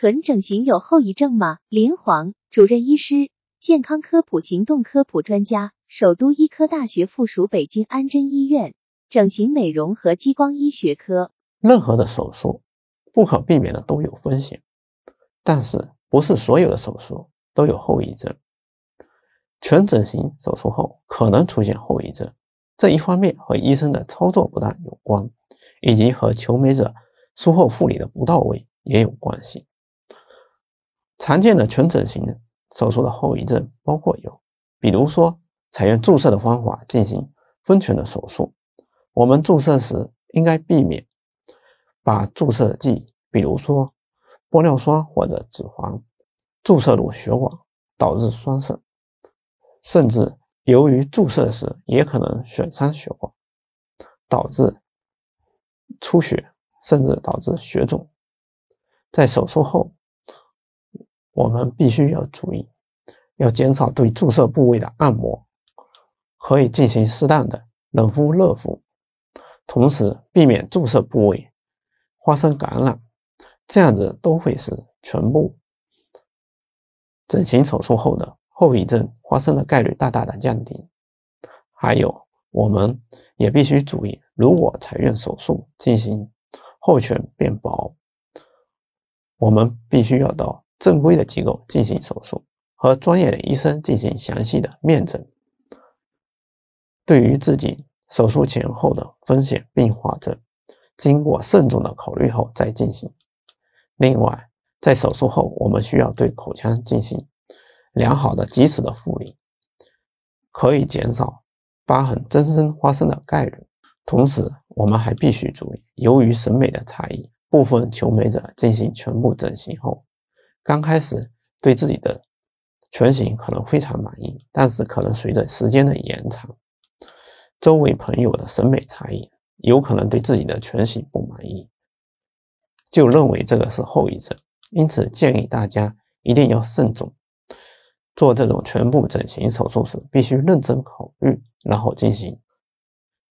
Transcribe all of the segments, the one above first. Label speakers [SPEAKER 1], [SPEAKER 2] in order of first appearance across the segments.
[SPEAKER 1] 纯整形有后遗症吗？林黄，主任医师，健康科普行动科普专家，首都医科大学附属北京安贞医院整形美容和激光医学科。
[SPEAKER 2] 任何的手术不可避免的都有风险，但是不是所有的手术都有后遗症。全整形手术后可能出现后遗症，这一方面和医生的操作不当有关，以及和求美者术后护理的不到位也有关系。常见的全整形手术的后遗症包括有，比如说采用注射的方法进行丰全的手术，我们注射时应该避免把注射剂，比如说玻尿酸或者脂肪，注射入血管，导致栓塞，甚至由于注射时也可能损伤血管，导致出血，甚至导致血肿。在手术后。我们必须要注意，要减少对注射部位的按摩，可以进行适当的冷敷、热敷，同时避免注射部位发生感染，这样子都会使全部整形手术后的后遗症发生的概率大大的降低。还有，我们也必须注意，如果采用手术进行后全变薄，我们必须要到。正规的机构进行手术，和专业的医生进行详细的面诊。对于自己手术前后的风险并发症，经过慎重的考虑后再进行。另外，在手术后，我们需要对口腔进行良好的及时的护理，可以减少疤痕增生发生的概率。同时，我们还必须注意，由于审美的差异，部分求美者进行全部整形后。刚开始对自己的全形可能非常满意，但是可能随着时间的延长，周围朋友的审美差异，有可能对自己的全形不满意，就认为这个是后遗症。因此建议大家一定要慎重做这种全部整形手术时，必须认真考虑，然后进行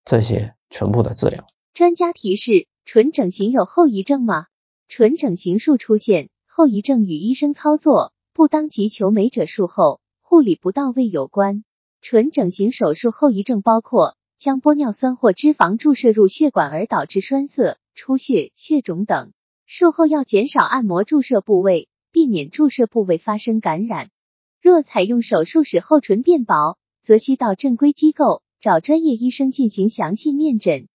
[SPEAKER 2] 这些全部的治疗。
[SPEAKER 1] 专家提示：唇整形有后遗症吗？唇整形术出现。后遗症与医生操作不当及求美者术后护理不到位有关。唇整形手术后遗症包括将玻尿酸或脂肪注射入血管而导致栓塞、出血、血肿等。术后要减少按摩注射部位，避免注射部位发生感染。若采用手术使后唇变薄，则需到正规机构找专业医生进行详细面诊。